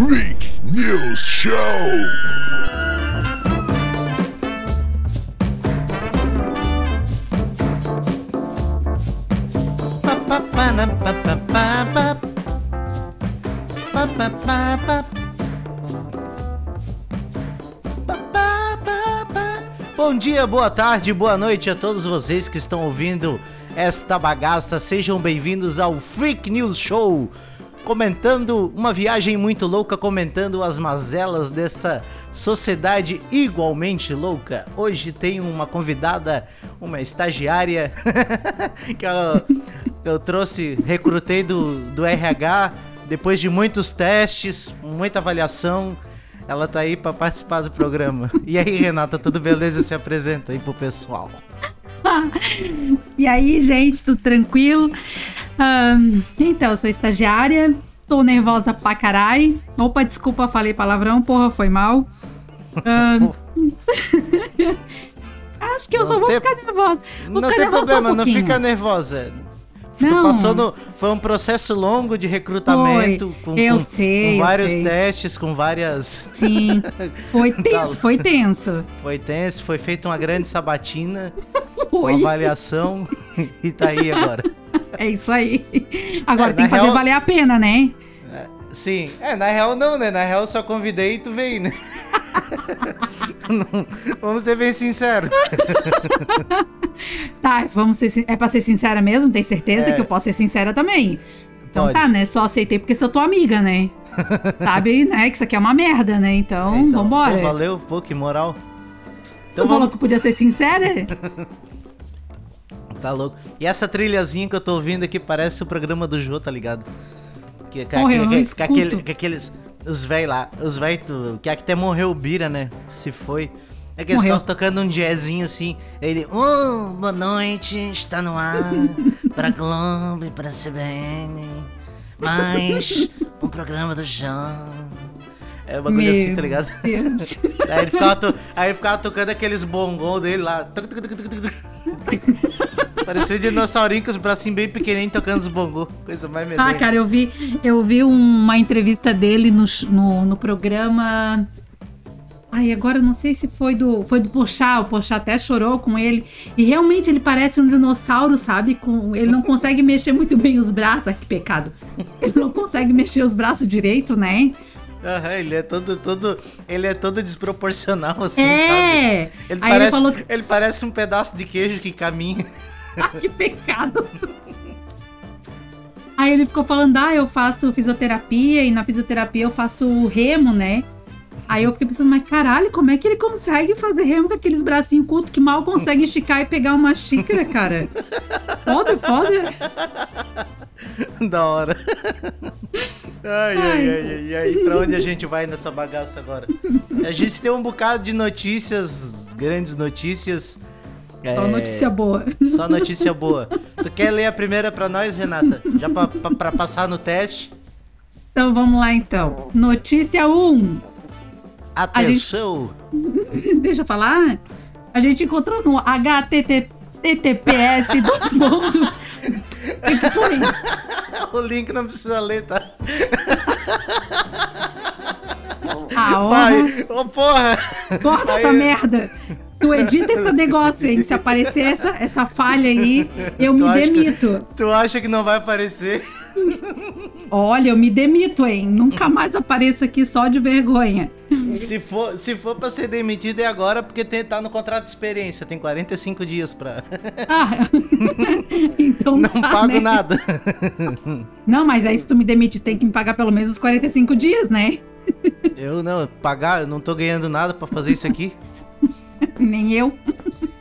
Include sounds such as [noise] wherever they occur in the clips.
Freak News Show. Bom dia, boa tarde, boa noite a todos vocês que estão ouvindo esta bagaça. Sejam bem-vindos ao Freak News Show, comentando uma viagem muito louca, comentando as mazelas dessa sociedade igualmente louca. Hoje tenho uma convidada, uma estagiária [laughs] que eu, eu trouxe, recrutei do, do RH depois de muitos testes, muita avaliação. Ela tá aí pra participar do programa. E aí, Renata, tudo beleza? Se apresenta aí pro pessoal. [laughs] e aí, gente, tudo tranquilo? Então, eu sou estagiária, tô nervosa pra caralho. Opa, desculpa, falei palavrão, porra, foi mal. [laughs] Acho que eu Não só vou tem- ficar nervosa. Vou não ficar tem nervosa só um problema, não fica nervosa. Não. passou no, foi um processo longo de recrutamento, com, com- sei, com vários testes, com várias. Sim, foi [laughs] tenso, foi tenso. Foi tenso, foi feita uma grande sabatina, [laughs] uma Foi. avaliação e tá aí agora. É isso aí. Agora É, tem que fazer real- valer a pena, né? Sim, é, na real não, né? Na real eu só convidei e tu veio, né? Não, [laughs] vamos ser bem sinceros. [laughs] Tá, vamos ser, é pra ser sincera mesmo? Tem certeza É. que eu posso ser sincera também? Então Pode. tá, né? Só aceitei porque sou tua amiga, né? [laughs] Sabe, né? Que isso aqui é uma merda, né? Então, Então, vambora. pô, valeu, pô, que moral. tu Então falou vamos. que podia ser sincera? Tá louco. E essa trilhazinha que eu tô ouvindo aqui parece o programa do Jô, tá ligado? Que, que, Porra, não que- que escuto. aquele- que aqueles. Os véi lá, os véi tu- que até morreu o Bira, né? Se foi. É que eles ficam tocando um jazzinho assim. Ele, oh, boa noite, está no ar [laughs] pra Globo e pra CBN. Mais um programa do João. É um bagulho assim, tá ligado? [laughs] Aí ele ficava, aí ele ficava tocando aqueles bongos dele lá. [laughs] Parecia um dinossaurinho com os bracinhos bem pequenininhos tocando os bongos. Coisa mais medonha. Ah, cara, eu vi, eu vi uma entrevista dele no, no, no programa. Ai, agora eu não sei se foi do. Foi do Pochá, o Pochá até chorou com ele. E realmente ele parece um dinossauro, sabe? Com, ele não consegue mexer muito bem os braços. Ai, que pecado. Ele não consegue mexer os braços direito, né? Aham, ele é todo, todo. Ele é todo desproporcional, assim, sabe? é! Ele Aí parece, ele falou ele parece um pedaço de queijo que caminha. [laughs] que pecado! Aí ele ficou falando, ah, eu faço fisioterapia e na fisioterapia eu faço remo, né? Aí eu fiquei pensando, mas caralho, como é que ele consegue fazer remo com aqueles bracinhos curtos que mal consegue esticar e pegar uma xícara, cara? Foda, foda. da hora. Ai, ai, ai, ai, ai. pra onde a gente vai nessa bagaça agora? A gente tem um bocado de notícias, grandes notícias. Só É, notícia boa. [laughs] Só notícia boa. Tu quer ler a primeira pra nós, Renata? Já pra passar no teste? Então vamos lá então. Notícia 1. Atenção! [laughs] Deixa eu falar. A gente encontrou no HTTPS dos [laughs] pontos. O que foi? O link não precisa ler, tá? A honra. Vai! Ô, porra! Corta Aí- essa merda. Tu edita esse negócio, hein? Se aparecer essa, essa falha aí, [laughs] eu Tu me acha que- demito. Tu acha que não vai aparecer? Olha, eu me demito, hein? Nunca mais apareço aqui só de vergonha. Se for, se for pra ser demitido é agora, porque tem, tá no contrato de experiência. Tem 45 dias pra. Ah, [laughs] então Não tá, pago né? nada. Não, mas aí se tu me demite, tem que me pagar pelo menos os 45 dias, né? Eu não, pagar, eu não tô ganhando nada pra fazer isso aqui. [laughs] Nem eu.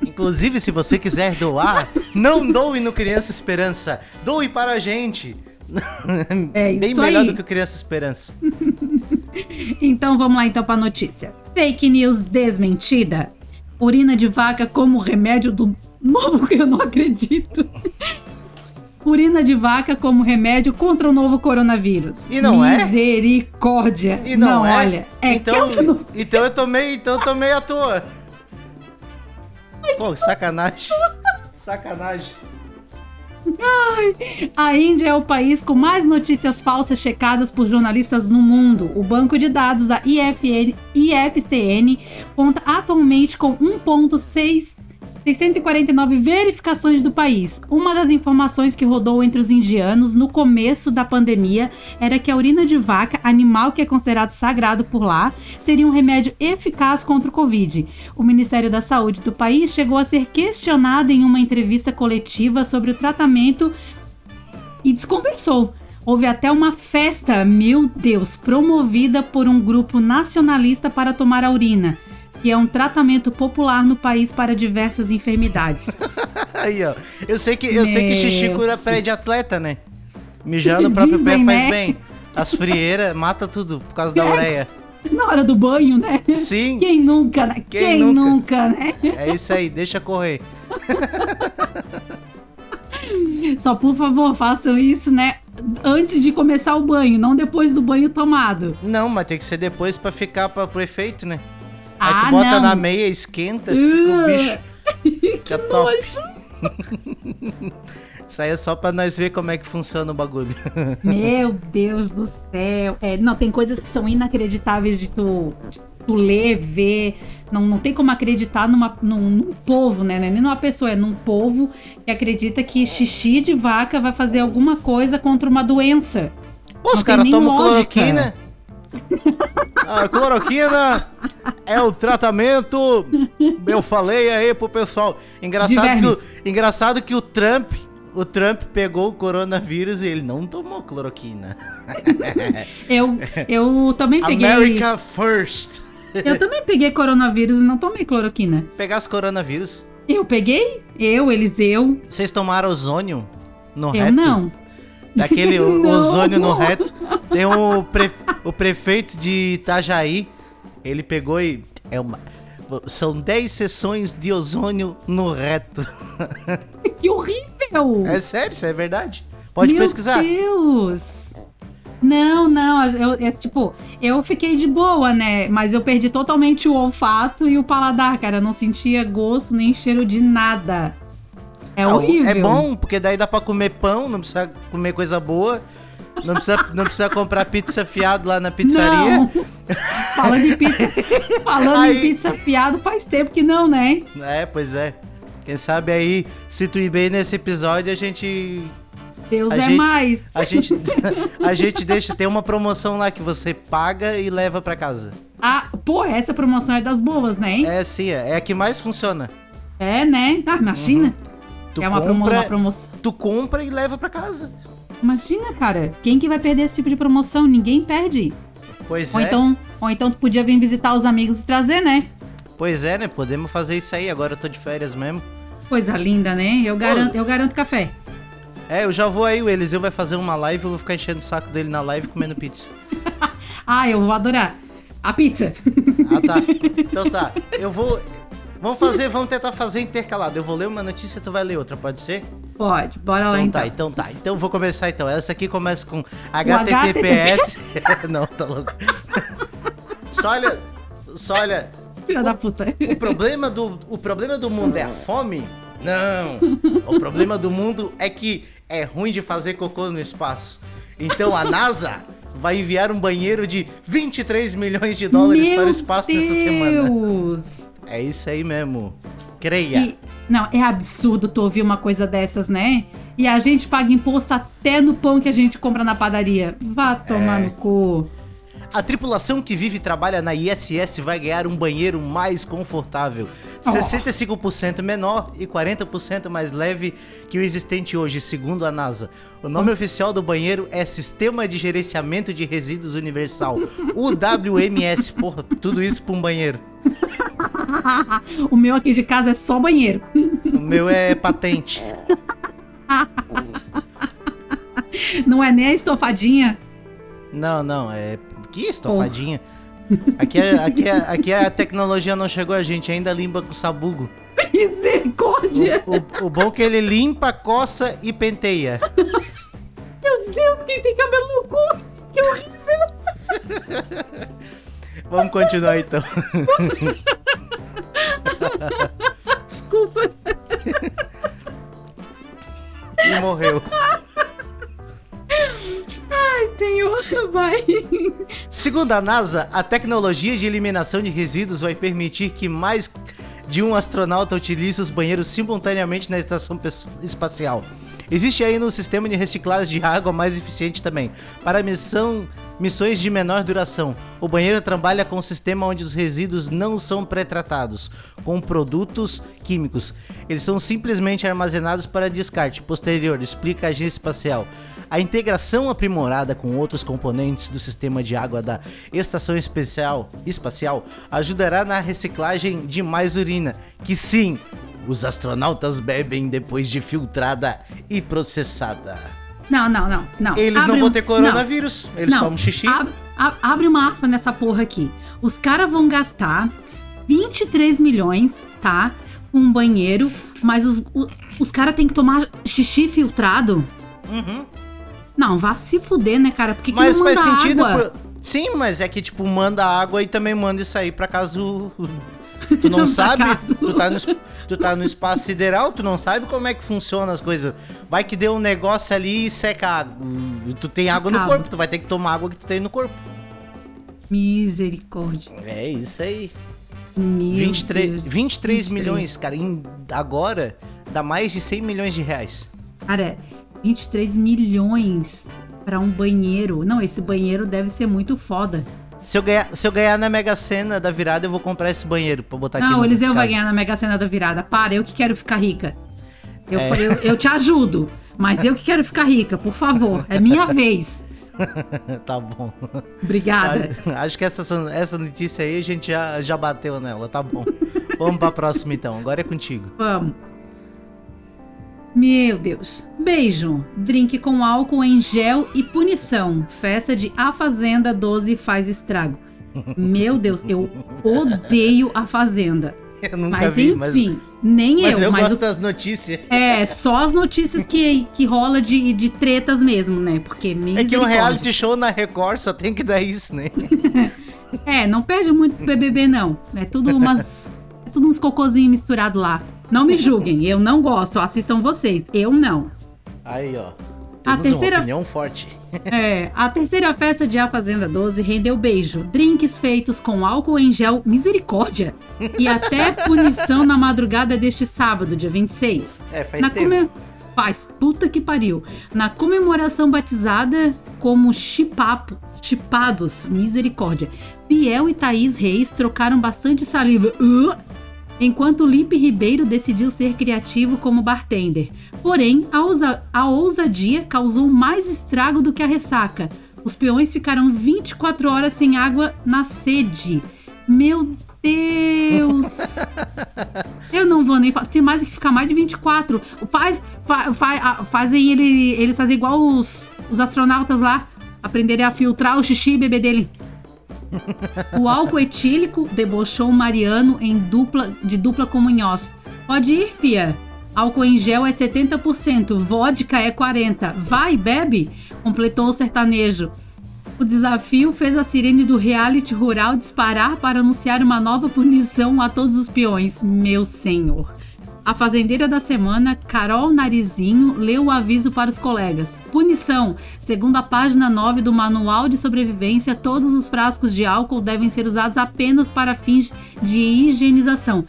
Inclusive, se você quiser doar, não doe no Criança Esperança. Doe para a gente. É [laughs] Bem isso melhor aí. do que o Criança Esperança. [laughs] Então vamos lá então pra notícia. Fake news desmentida. Urina de vaca como remédio do novo que eu não acredito. Urina de vaca como remédio contra o novo coronavírus. E não é? Misericórdia. E não, é? olha. É então, eu não... então eu tomei, então eu tomei à toa. Pô, sacanagem. Sacanagem. A Índia é o país com mais notícias falsas checadas por jornalistas no mundo. O banco de dados da IFN, IFCN conta atualmente com 1,6 649 verificações do país. Uma das informações que rodou entre os indianos no começo da pandemia era que a urina de vaca, animal que é considerado sagrado por lá, seria um remédio eficaz contra o Covid. O Ministério da Saúde do país chegou a ser questionado em uma entrevista coletiva sobre o tratamento e desconversou. Houve até uma festa, meu Deus, promovida por um grupo nacionalista para tomar a urina que é um tratamento popular no país para diversas enfermidades. [laughs] Aí, ó. Eu sei que, eu sei que xixi cura pé de atleta, né? Mijar no próprio pé Dizem, faz né? bem. As frieiras mata tudo por causa da É. ureia. Na hora do banho, né? Sim. Quem nunca, né? Quem Quem, nunca? nunca? né? É isso aí, deixa correr. [laughs] Só por favor, façam isso, né? Antes de começar o banho, não depois do banho tomado. Não, mas tem que ser depois pra ficar pra, pro efeito, né? Aí Ah, tu bota não. na meia, esquenta, fica o bicho. [laughs] Fica top. [laughs] Isso aí é só pra nós ver como é que funciona o bagulho. [laughs] Meu Deus do céu. É, não, tem coisas que são inacreditáveis de tu, de tu ler, ver. Não, não tem como acreditar numa, num, num povo, né? É nem numa pessoa, é num povo que acredita que xixi de vaca vai fazer alguma coisa contra uma doença. Pô, os caras tomam cloroquina. A cloroquina é o tratamento. Eu falei aí pro pessoal. Engraçado que, o, engraçado que o Trump. O Trump pegou o coronavírus e ele não tomou cloroquina. [laughs] Eu, eu também peguei. America first. Eu também peguei coronavírus e não tomei cloroquina. Pegasse coronavírus. Eu peguei? Eu, Eliseu. Vocês tomaram ozônio no Eu reto? não. Daquele ozônio no reto. Tem o, pre- o prefeito de Itajaí. Ele pegou e. É uma, são 10 sessões de ozônio no reto. [laughs] Que horrível! É sério, isso é verdade. Pode Meu pesquisar. Deus! Não, não, eu, eu, tipo, eu fiquei de boa, né? Mas eu perdi totalmente o olfato e o paladar, cara. Eu não sentia gosto nem cheiro de nada. É Ah, horrível. É bom, porque daí dá pra comer pão, não precisa comer coisa boa. Não precisa, não precisa comprar pizza fiado lá na pizzaria. Não. [laughs] falando em pizza, falando Aí- em pizza fiado, faz tempo que não, né? É, pois é. Quem sabe aí, se tu ir bem nesse episódio, a gente Deus A é gente- mais. A gente, [laughs] a gente deixa, tem uma promoção lá que você paga e leva pra casa. Ah, pô, essa promoção é das boas, né? É sim, é, é a que mais funciona. É, né? Ah, imagina. Tu é uma, promo- compra, uma promoção. tu compra e leva pra casa. Imagina, cara. Quem que vai perder esse tipo de promoção? Ninguém perde. Pois Ou é. então, ou então tu podia vir visitar os amigos e trazer, né? Pois é, né? Podemos fazer isso aí. Agora eu tô de férias mesmo. Coisa linda, né? Eu garanto, eu garanto café. É, eu já vou aí, o Eliseu vai fazer uma live, eu vou ficar enchendo o saco dele na live comendo pizza. [laughs] Ah, eu vou adorar. A pizza. Ah, tá. [laughs] Então tá. Eu vou. Vamos fazer, vamos tentar fazer intercalado. Eu vou ler uma notícia e tu vai ler outra, pode ser? Pode, bora lá Então então. tá, então tá. Então vou começar então. Essa aqui começa com HTTPS. [laughs] Não, tá louco. [laughs] Só olha. Só olha. Filha da puta. O problema do, o problema do mundo é a fome? Não. O problema do mundo é que é ruim de fazer cocô no espaço. Então a NASA vai enviar um banheiro de 23 milhões de dólares Meu para o espaço nessa semana. Deus. É isso aí mesmo. Creia. E, não, é absurdo tu ouvir uma coisa dessas, né? E a gente paga imposto até no pão que a gente compra na padaria. Vá tomar É. no cu. A tripulação que vive e trabalha na ISS vai ganhar um banheiro mais confortável. 65% menor e 40% mais leve que o existente hoje, segundo a NASA. O nome oficial do banheiro é Sistema de Gerenciamento de Resíduos Universal, [laughs] o WMS. Porra, tudo isso pra um banheiro. [laughs] o meu aqui de casa é só banheiro. O meu é patente. Não é nem a estofadinha. Não, não, é. Que estofadinha. Aqui, é, aqui, é, aqui a tecnologia não chegou a gente, ainda limpa com sabugo. [laughs] Misericórdia. O, o bom é que ele limpa, coça e penteia. [laughs] Meu Deus, quem tem cabelo no cu? Que horrível. [laughs] Vamos continuar então. Desculpa. e morreu. Ai, senhor, [laughs] vai. Segundo a NASA, a tecnologia de eliminação de resíduos vai permitir que mais de um astronauta utilize os banheiros simultaneamente na estação espacial. Existe ainda um sistema de reciclagem de água mais eficiente também, para missão, missões de menor duração. O banheiro trabalha com um sistema onde os resíduos não são pré-tratados com produtos químicos. Eles são simplesmente armazenados para descarte posterior, explica a agência espacial. A integração aprimorada com outros componentes do sistema de água da estação especial, espacial ajudará na reciclagem de mais urina, que sim, os astronautas bebem depois de filtrada e processada. Não, não, não, não. Eles não Abre vão um- ter coronavírus, eles tomam xixi. ab- ab- abre uma aspa nessa porra aqui. Os caras vão gastar 23 milhões, tá? Um banheiro, mas os, o- os caras têm que tomar xixi filtrado. Uhum. Não, vá se fuder, né, cara? Porque que Mas não faz manda sentido. água? por- Sim, mas é que tipo, manda água e também manda isso aí pra caso. [laughs] Tu não sabe? Tu tá, no, tu tá no espaço sideral, tu não sabe como é que funciona as coisas. Vai que deu um negócio ali e seca água. Tu tem água no corpo, tu vai ter que tomar água que tu tem no corpo. Misericórdia. É isso aí. Meu 23, Deus. 23 23. milhões, cara. em- agora dá mais de 100 milhões de reais. Cara, 23 milhões pra um banheiro. Não, esse banheiro deve ser muito foda. Se eu, ganhar, se eu ganhar na Mega Sena da virada, eu vou comprar esse banheiro pra botar aqui Não, no o Eliseu vai ganhar na Mega Sena da virada. Para, eu que quero ficar rica. Eu, É. eu, eu te ajudo, mas eu que quero ficar rica, por favor. É minha [laughs] vez. tá bom. Obrigada. Acho- Acho que essa, essa notícia aí a gente já, já bateu nela, tá bom. Vamos pra próxima então, agora é contigo. Vamos. Meu Deus. Beijo. Drink com álcool em gel e punição. Festa de A Fazenda 12 faz estrago. Meu Deus, eu odeio A Fazenda. [laughs] Eu nunca Mas vi, enfim, mas, nem mas eu, eu mas gosto o das notícias. É, só as notícias que, que rola de, de tretas mesmo, né? Porque É que um reality show na Record só tem que dar isso, né? [laughs] É, não perde muito BBB, não. É tudo umas... é tudo uns cocôzinhos misturados lá. Não me julguem, eu não gosto. Assistam vocês, eu não. Aí, ó. A terceira- uma opinião forte. [laughs] É, a terceira festa de A Fazenda 12 rendeu beijo, drinks feitos com álcool em gel, misericórdia, e até [laughs] punição na madrugada deste sábado, dia 26. É, faz Na tempo. come- Faz, puta que pariu. Na comemoração batizada como chipapo, chipados, misericórdia. Biel e Thaís Reis trocaram bastante saliva. Uh! Enquanto Lipe Ribeiro decidiu ser criativo como bartender. Porém, a, ousa- a ousadia causou mais estrago do que a ressaca. Os peões ficaram 24 horas sem água na sede. Meu Deus! [laughs] Eu não vou nem falar. Tem mais que ficar mais de 24. Faz, fa, fa, fazem ele, eles fazem igual os, os astronautas lá. Aprenderem a filtrar o xixi e beber dele. O álcool etílico debochou Mariano em dupla, de dupla comunhós. Pode ir, fia. Álcool em gel é 70%, vodka é 40%. Vai, bebe! Completou o sertanejo. O desafio fez a sirene do reality rural disparar para anunciar uma nova punição a todos os peões. Meu senhor. A fazendeira da semana, Carol Narizinho, leu o aviso para os colegas. Punição: segundo a página 9 do Manual de Sobrevivência, todos os frascos de álcool devem ser usados apenas para fins de higienização.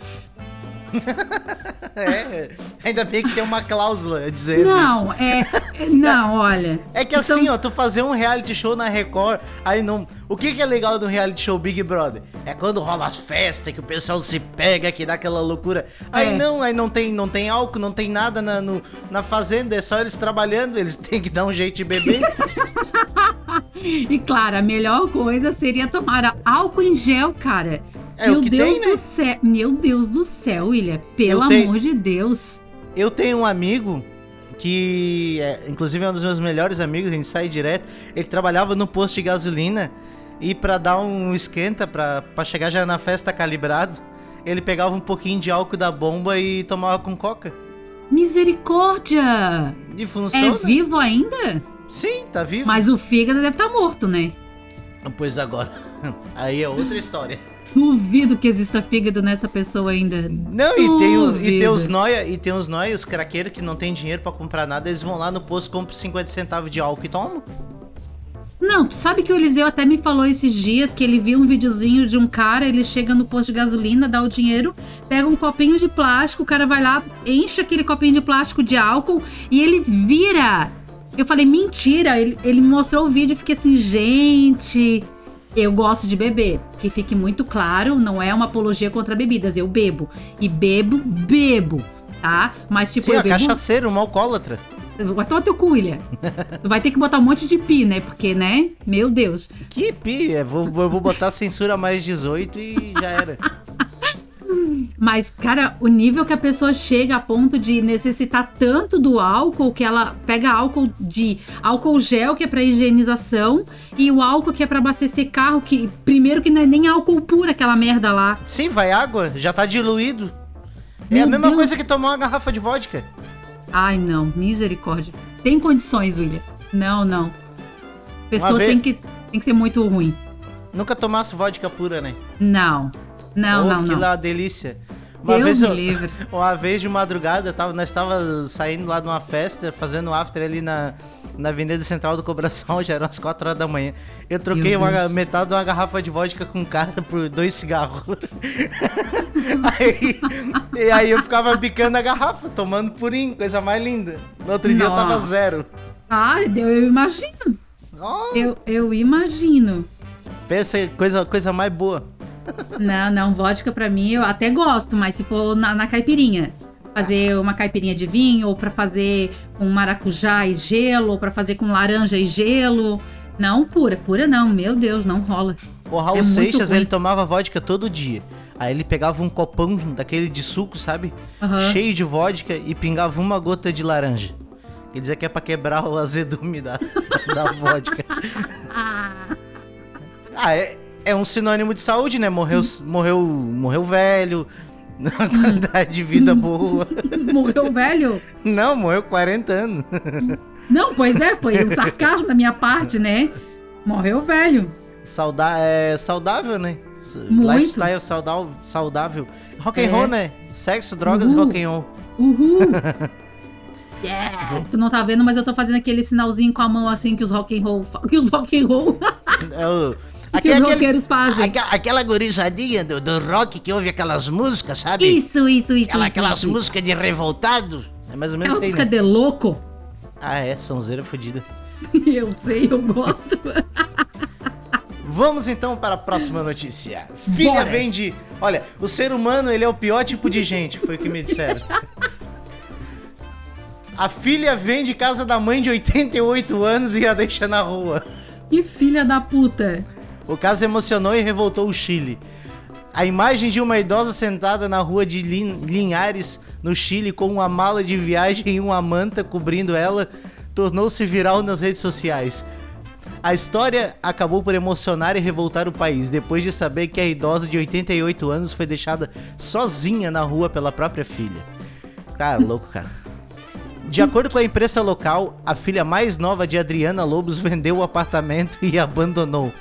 [laughs] É, ainda bem que tem uma cláusula dizendo isso. Não, é. é- Não, [laughs] olha. É que Então- assim, ó, tu fazer um reality show na Record, aí não. O que que é legal do reality show Big Brother? É quando rola as festas, que o pessoal se pega, que dá aquela loucura. Aí É. não, aí não tem, não tem álcool, não tem nada na, no- na fazenda, é só eles trabalhando, eles [laughs] têm que dar um jeito de beber. E claro, a melhor coisa seria tomar álcool em gel, cara. É Meu o que Deus tem, né? do céu. Meu Deus do céu, William. Pelo tenho- amor de Deus. Eu tenho um amigo que, é, inclusive, é um dos meus melhores amigos, a gente sai direto. Ele trabalhava no posto de gasolina e pra dar um esquenta, pra chegar já na festa calibrado, ele pegava um pouquinho de álcool da bomba e tomava com coca. Misericórdia! E funciona. É vivo ainda? Sim, tá vivo. Mas o fígado deve estar morto, né? Pois agora, [laughs] aí é outra história. Duvido que exista fígado nessa pessoa ainda. Não, e tem, o- e tem os noia, e tem os noia, os craqueiros que não tem dinheiro pra comprar nada, eles vão lá no posto, compram 50 centavos de álcool e tomam. Não, tu sabe que o Eliseu até me falou esses dias que ele viu um videozinho de um cara, ele chega no posto de gasolina, dá o dinheiro, pega um copinho de plástico, o cara vai lá, enche aquele copinho de plástico de álcool e ele vira. Eu falei, mentira. Ele, ele mostrou o vídeo e fiquei assim, gente. Eu gosto de beber. Que fique muito claro, não é uma apologia contra bebidas. Eu bebo. E bebo, bebo. Tá? Mas tipo, Sim, eu a bebo. cachaceiro, uma alcoólatra. Vai tomar teu cu, William. tu vai ter que botar um monte de pi, né? Porque, né? Meu Deus. Que pi, é, vou, vou vou botar censura mais 18 e já era. Mas, cara, o nível que a pessoa chega a ponto de necessitar tanto do álcool que ela pega álcool de álcool gel, que é pra higienização, e o álcool que é pra abastecer carro, que primeiro que não é nem álcool puro aquela merda lá. Sim, vai água, já tá diluído. É Meu a mesma Deus. coisa que tomar uma garrafa de vodka. Ai, não, misericórdia. Tem condições, William. Não, não. A pessoa tem que, tem que ser muito ruim. Nunca tomasse vodka pura, né? Não. Não, Oh, não, que não. lá delícia. Uma Deus vez, me eu- livre. [laughs] uma vez de madrugada, tava, nós tava saindo lá de uma festa, fazendo after ali na, na Avenida Central do Cobração, [laughs] já eram as 4 horas da manhã. Eu troquei uma, metade de uma garrafa de vodka com um cara por dois cigarros. [laughs] aí, e aí eu ficava bicando a garrafa, tomando purinho, coisa mais linda. No outro dia eu tava Nossa. zero. Deus, eu imagino. Oh, Eu, eu imagino. pensa, coisa, coisa mais boa. Não, não, vodka pra mim eu até gosto, mas se for na, na caipirinha. Fazer uma caipirinha de vinho, ou pra fazer com maracujá e gelo, ou pra fazer com laranja e gelo. Não, pura, pura não, meu Deus, não rola. O Raul É Seixas, ele tomava vodka todo dia. Aí ele pegava um copão daquele de suco, sabe? Aham. Cheio de vodka e pingava uma gota de laranja. Quer dizer que é pra quebrar o azedume da, [laughs] da vodka. [laughs] Ah, é, é um sinônimo de saúde, né? Morreu, morreu, morreu velho, [laughs] uma qualidade de vida boa. [laughs] Morreu velho? Não, morreu 40 anos. Não, pois é, foi um sarcasmo da minha parte, né? Morreu velho. Sauda é saudável, né? Muito. Lifestyle saudável, saudável. Rock and É. roll, né? Sexo, drogas e rock and roll. Uhul! [laughs] Yeah! Tu não tá vendo, mas eu tô fazendo aquele sinalzinho com a mão assim que os rock and roll, que os rock and roll, É o- que Aquele- os roqueiros fazem. Aquela, aquela gurizadinha do, do rock que ouve aquelas músicas, sabe? Isso, isso, isso, Aquela- isso, aquelas isso. músicas de revoltado. É mais ou menos isso aí, música né? de louco. Ah, é, sonzeira fodida. [laughs] Eu sei, eu gosto. [laughs] Vamos então para a próxima notícia. Filha Bora. vende... Olha, o ser humano, ele é o pior tipo de gente, foi o que me disseram. A filha vende casa da mãe de 88 anos e a deixa na rua. Que filha da puta. O caso emocionou e revoltou o Chile. A imagem de uma idosa sentada na rua de Lin- Linhares, no Chile, com uma mala de viagem e uma manta cobrindo ela, tornou-se viral nas redes sociais. A história acabou por emocionar e revoltar o país, depois de saber que a idosa de 88 anos foi deixada sozinha na rua pela própria filha. Tá louco, cara. De acordo com a imprensa local, a filha mais nova de Adriana Lobos [laughs] vendeu o apartamento e abandonou.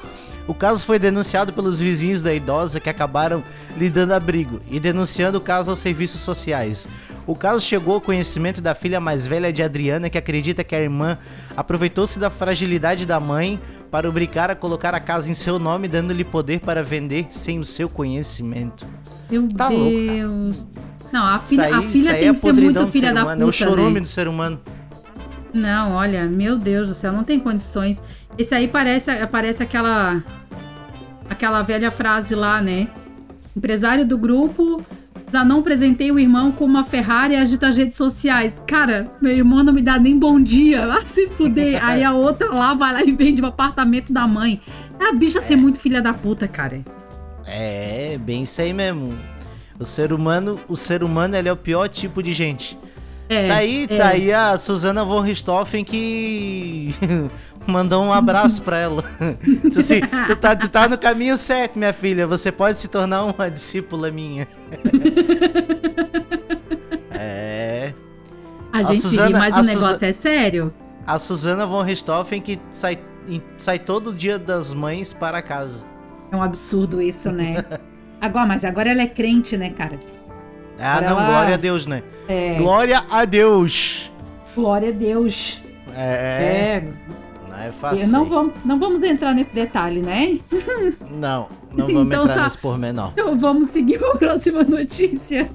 O caso foi denunciado pelos vizinhos da idosa que acabaram lhe dando abrigo e denunciando o caso aos serviços sociais. O caso chegou ao conhecimento da filha mais velha de Adriana, que acredita que a irmã aproveitou-se da fragilidade da mãe para obrigar a colocar a casa em seu nome, dando-lhe poder para vender sem o seu conhecimento. Meu Tá louco. Deus. Não, a filha, aí, a filha tem é que ser muito filha da humano, puta, é o chorume né? do ser humano. Não, olha, meu Deus do céu, não tem condições. Esse aí parece, parece aquela aquela velha frase lá, né? Empresário do grupo já não presentei o irmão com uma Ferrari e agita as redes sociais. Cara, meu irmão não me dá nem bom dia. Vai se fuder. [laughs] Aí a outra lá vai lá e vende o apartamento da mãe. A bicha ser muito filha da puta, cara. É, bem isso aí mesmo. O ser humano, o ser humano ele é o pior tipo de gente. É, tá aí, é. tá aí a Susana von Richthofen que [laughs] mandou um abraço pra ela. [laughs] Disse assim, tu tá, tu tá no caminho certo, minha filha. Você pode se tornar uma discípula minha. [laughs] é. A a gente ri, Suzana- mas a o negócio é sério. A Susana von Richthofen que sai sai todo dia das mães para casa. É um absurdo isso, né? Agora, mas agora ela é crente, né, cara? Ah, Pra não, lá. glória a Deus, né? É, Glória a Deus! glória a Deus. É, É, não é fácil. não vamos, não vamos entrar nesse detalhe, né? [laughs] Não, não vamos Então entrar tá. nesse pormenor. Então vamos seguir para a próxima notícia.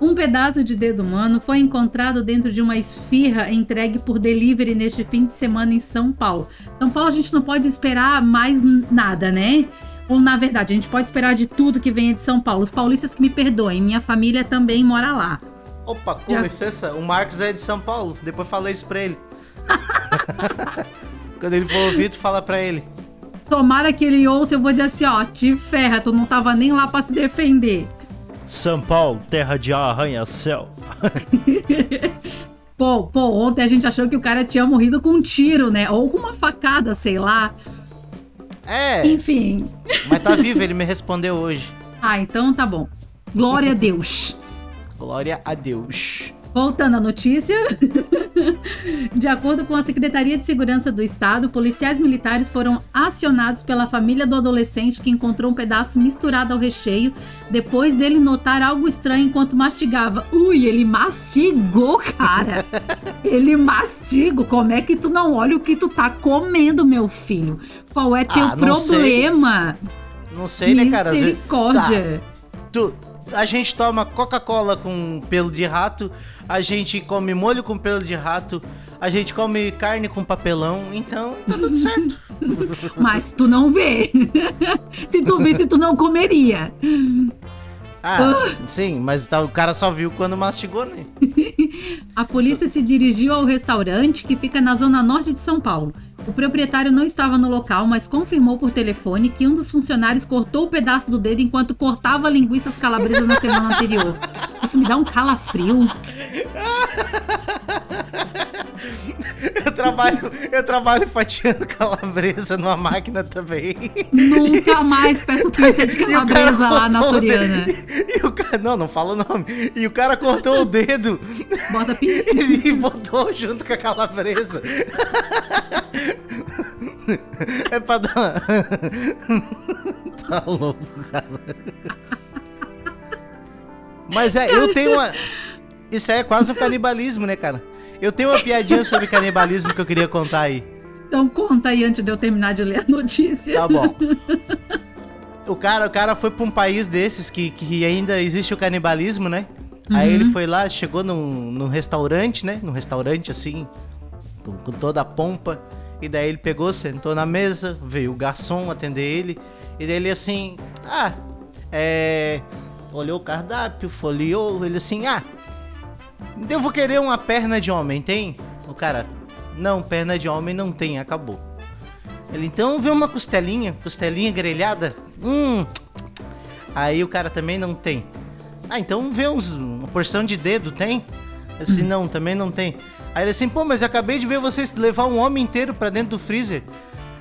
Um pedaço de dedo humano foi encontrado dentro de uma esfirra entregue por delivery neste fim de semana em São Paulo. São Paulo a gente não pode esperar mais nada, né? Ou na verdade, a gente pode esperar de tudo que venha de São Paulo. Os paulistas que me perdoem, minha família também mora lá. Opa, com Já- licença, o Marcos é de São Paulo. Depois falei isso pra ele. [laughs] Quando ele for ouvir, tu fala pra ele. Tomara que ele ouça, eu vou dizer assim, ó, te ferra, tu não tava nem lá pra se defender. São Paulo, terra de arranha-céu. [laughs] Pô, pô, ontem a gente achou que o cara tinha morrido com um tiro, né? Ou com uma facada, sei lá. É, Enfim. mas tá vivo, ele me respondeu hoje. Ah, então tá bom. Glória a Deus. Glória a Deus. Voltando à notícia, [laughs] de acordo com a Secretaria de Segurança do Estado, policiais militares foram acionados pela família do adolescente que encontrou um pedaço misturado ao recheio depois dele notar algo estranho enquanto mastigava. Ui, ele mastigou, cara! [laughs] Ele mastigou. Como é que tu não olha o que tu tá comendo, meu filho? Qual é teu Ah, não sei. problema? Não sei, né, cara? Misericórdia. Tu- a gente toma Coca-Cola com pelo de rato, a gente come molho com pelo de rato, a gente come carne com papelão, então tá tudo [laughs] certo. Mas tu não vê. Se tu visse, tu não comeria. Ah, sim, mas tá- o cara só viu quando mastigou, né? [laughs] A polícia se dirigiu ao restaurante que fica na zona norte de São Paulo. O proprietário não estava no local, mas confirmou por telefone que um dos funcionários cortou o pedaço do dedo enquanto cortava linguiças calabresas na semana anterior. Isso me dá um calafrio. [laughs] Eu trabalho, eu trabalho fatiando calabresa numa máquina também. Nunca mais peço pizza de E calabresa lá na. Soriana. E o cara, não, não fala o nome. E o cara cortou o dedo Bota pi... [laughs] e botou junto com a calabresa. Pra dar. [laughs] Tá louco, cara. Mas é, eu tenho uma. Isso aí é quase um canibalismo, né, cara? Eu tenho uma piadinha sobre canibalismo que eu queria contar aí. Então conta aí antes de eu terminar de ler a notícia. Tá bom. O cara, o cara foi pra um país desses que, que ainda existe o canibalismo, né? Aí Uhum. ele foi lá, chegou num, num restaurante, né? Num restaurante assim, com, com toda a pompa. E daí ele pegou, sentou na mesa, veio o garçom atender ele. E daí ele assim, ah, é. Olhou o cardápio, folheou, ele assim, ah, devo querer uma perna de homem, tem? O cara, não, perna de homem não tem, acabou. Ele, então vê uma costelinha, costelinha grelhada. Hum. Aí o cara também não tem. Ah, então vê uns, uma porção de dedo, tem? Assim, não, também não tem. Aí ele assim, pô, mas eu acabei de ver vocês levar um homem inteiro pra dentro do freezer.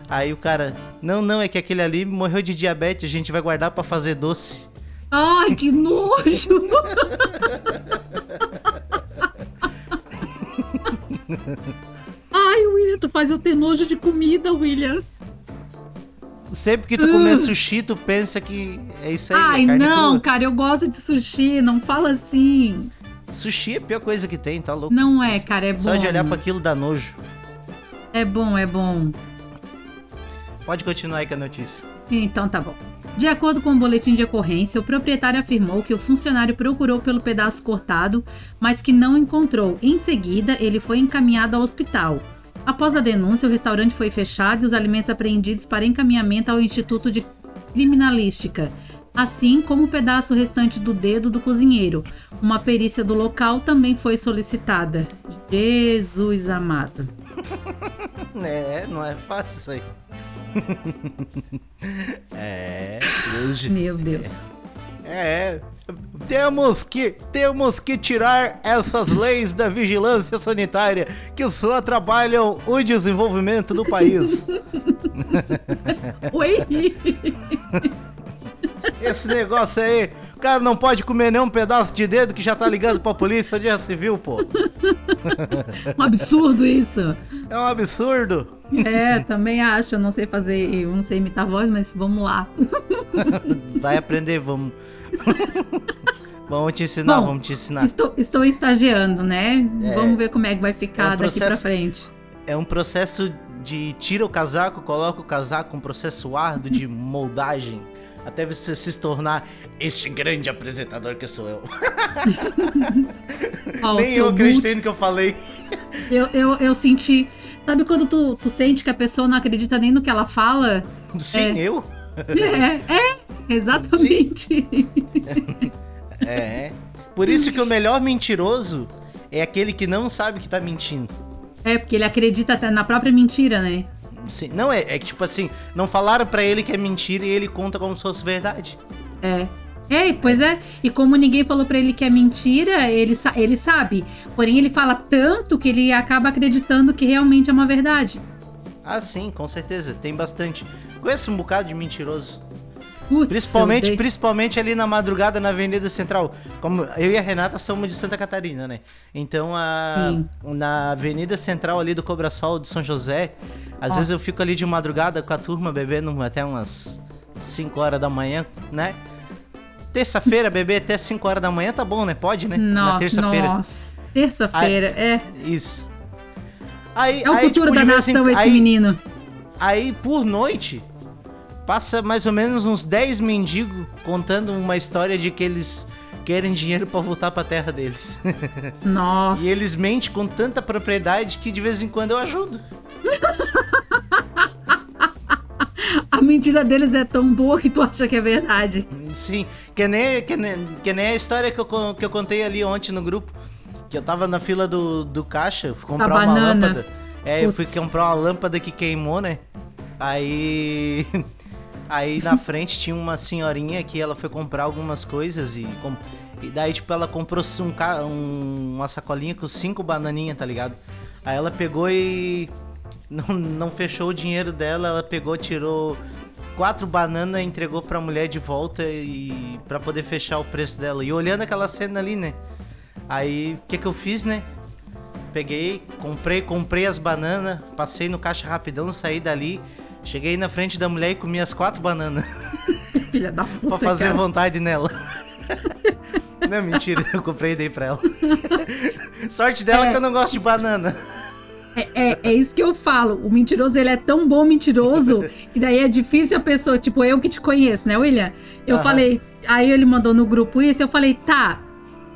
Aí o cara, não, não, é que aquele ali morreu de diabetes, a gente vai guardar pra fazer doce. Ai, que nojo! Ai, William, tu faz eu ter nojo de comida, William. Sempre que tu comer sushi, tu pensa que é isso aí. é Ai, não, cara, eu gosto de sushi, não fala assim. Sushi é a pior coisa que tem, tá louco? Não é, cara, é bom. Só de olhar pra aquilo dá nojo. É bom, é bom. Pode continuar aí com a notícia. Então tá bom. De acordo com o boletim de ocorrência, o proprietário afirmou que o funcionário procurou pelo pedaço cortado, mas que não encontrou. Em seguida, ele foi encaminhado ao hospital. Após a denúncia, o restaurante foi fechado e os alimentos apreendidos para encaminhamento ao Instituto de Criminalística, assim como o pedaço restante do dedo do cozinheiro. Uma perícia do local também foi solicitada. Jesus amado. [laughs] É, não é fácil isso aí. [laughs] é, hoje. Meu Deus. É, temos que, temos que tirar essas leis da vigilância sanitária que só atrapalham o desenvolvimento do país. [laughs] Oi! Esse negócio aí, o cara não pode comer nem um pedaço de dedo que já tá ligando pra polícia onde já se viu, pô. Um absurdo isso. É um absurdo. É, também acho. Eu não sei fazer, eu não sei imitar voz, mas vamos lá. Vai aprender, vamos. vamos te ensinar, Bom, vamos te ensinar. Estou, estou estagiando, né? É. Vamos ver como é que vai ficar É um daqui pra processo- frente. É um processo de tira o casaco, coloca o casaco, um processo árduo de moldagem. Até você se tornar este grande apresentador que sou eu. Ó, [laughs] Nem eu acreditei no que eu falei. Eu, eu, eu senti. Sabe quando tu, tu sente que a pessoa não acredita nem no que ela fala? Sim, eu? É, é, exatamente. [laughs] É. Por isso que o melhor mentiroso é aquele que não sabe que tá mentindo. É, porque ele acredita até na própria mentira, né? Sim, não, é, é que tipo assim, não falaram pra ele que é mentira e ele conta como se fosse verdade. É. É, pois é. E como ninguém falou pra ele que é mentira, ele, sa- ele sabe. Porém, ele fala tanto que ele acaba acreditando que realmente é uma verdade. Ah, sim, com certeza, tem bastante. Conheço um bocado de mentiroso. Putz, Principalmente, principalmente ali na madrugada na Avenida Central. Como eu e a Renata somos de Santa Catarina, né? Então a Sim. na Avenida Central ali do Cobrasol de São José, às vezes Nossa. eu fico ali de madrugada com a turma bebendo até umas 5 horas da manhã, né? Terça-feira beber até 5 horas da manhã tá bom, né? Pode, né? No- na terça-feira. Nossa, terça-feira, é. Isso. Aí, É o aí, futuro tipo, da vez em- nação esse aí- menino. Aí, por noite, passa mais ou menos uns 10 mendigos contando uma história de que eles querem dinheiro pra voltar pra terra deles. [laughs] Nossa. e eles mentem com tanta propriedade que de vez em quando eu ajudo. [laughs] A mentira deles é tão boa que tu acha que é verdade. Sim, que nem, que nem, que nem a história que eu, que eu contei ali ontem no grupo. Que eu tava na fila do, do caixa, fui comprar uma lâmpada. É, eu fui Putz. comprar uma lâmpada que queimou, né? Aí. [laughs] Aí na frente tinha uma senhorinha que ela foi comprar algumas coisas e. com- E daí, tipo, ela comprou um, ca- um- uma sacolinha com cinco bananinhas, tá ligado? Aí ela pegou e. Não, não fechou o dinheiro dela, ela pegou, tirou quatro bananas, entregou pra mulher de volta e para poder fechar o preço dela. E olhando aquela cena ali, né? Aí, o que que eu fiz, né? Peguei, comprei, comprei as bananas, passei no caixa rapidão, saí dali, cheguei na frente da mulher e comi as quatro bananas [laughs] Filha da puta. pra fazer cara. vontade nela. [laughs] Não, mentira, eu comprei e dei pra ela. [laughs] Sorte dela É. que eu não gosto de banana. É, é, é isso que eu falo. O mentiroso, ele é tão bom mentiroso que daí é difícil a pessoa, tipo, eu que te conheço, né, William? Eu Aham. falei, aí ele mandou no grupo isso, eu falei, tá,